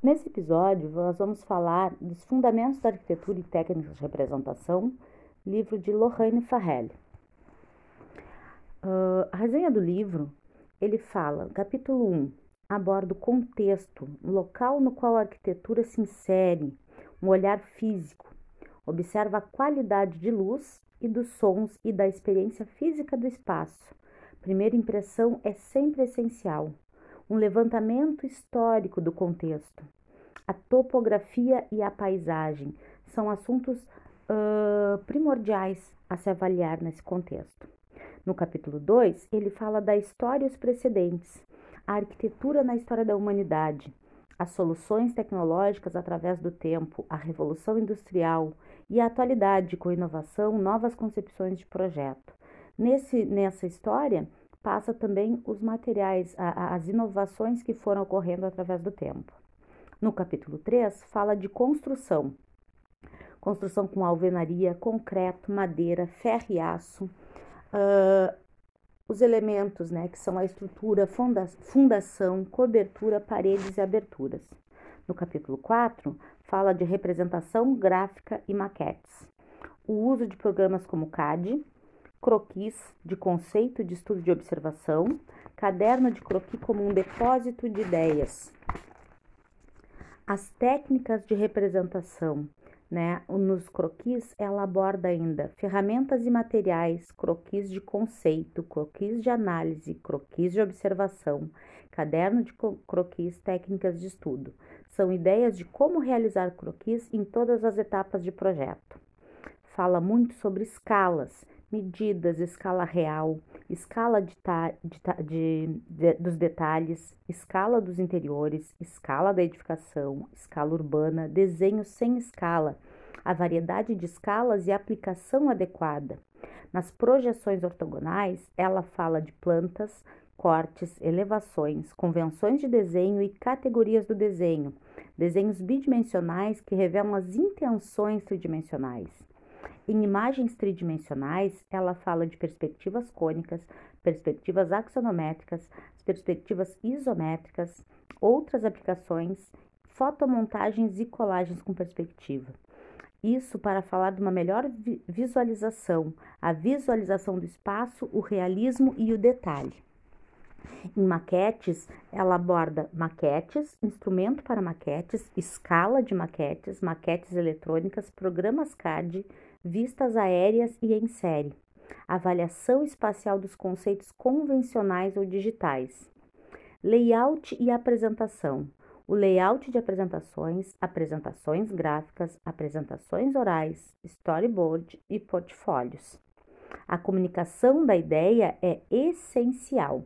Nesse episódio, nós vamos falar dos Fundamentos da Arquitetura e Técnicas de Representação, livro de Lorraine Farrell. Uh, a resenha do livro, ele fala, capítulo 1, aborda o contexto, local no qual a arquitetura se insere, um olhar físico, observa a qualidade de luz e dos sons e da experiência física do espaço. Primeira impressão é sempre essencial um levantamento histórico do contexto. A topografia e a paisagem são assuntos uh, primordiais a se avaliar nesse contexto. No capítulo 2, ele fala da história e os precedentes, a arquitetura na história da humanidade, as soluções tecnológicas através do tempo, a revolução industrial e a atualidade com inovação, novas concepções de projeto. Nesse, nessa história, passa também os materiais, a, as inovações que foram ocorrendo através do tempo. No capítulo 3, fala de construção. Construção com alvenaria, concreto, madeira, ferro e aço. Uh, os elementos, né, que são a estrutura, funda fundação, cobertura, paredes e aberturas. No capítulo 4, fala de representação gráfica e maquetes. O uso de programas como CAD, croquis de conceito de estudo de observação, caderno de croquis como um depósito de ideias. As técnicas de representação, né? Nos croquis ela aborda ainda ferramentas e materiais, croquis de conceito, croquis de análise, croquis de observação, caderno de croquis, técnicas de estudo. São ideias de como realizar croquis em todas as etapas de projeto. Fala muito sobre escalas medidas, escala real, escala de, de, de, dos detalhes, escala dos interiores, escala da edificação, escala urbana, desenho sem escala, a variedade de escalas e aplicação adequada. Nas projeções ortogonais, ela fala de plantas, cortes, elevações, convenções de desenho e categorias do desenho, desenhos bidimensionais que revelam as intenções tridimensionais. Em imagens tridimensionais, ela fala de perspectivas cônicas, perspectivas axonométricas, perspectivas isométricas, outras aplicações, fotomontagens e colagens com perspectiva. Isso para falar de uma melhor visualização, a visualização do espaço, o realismo e o detalhe. Em maquetes, ela aborda maquetes, instrumento para maquetes, escala de maquetes, maquetes eletrônicas, programas CAD, vistas aéreas e em série, avaliação espacial dos conceitos convencionais ou digitais, layout e apresentação. O layout de apresentações, apresentações gráficas, apresentações orais, storyboard e portfólios. A comunicação da ideia é essencial.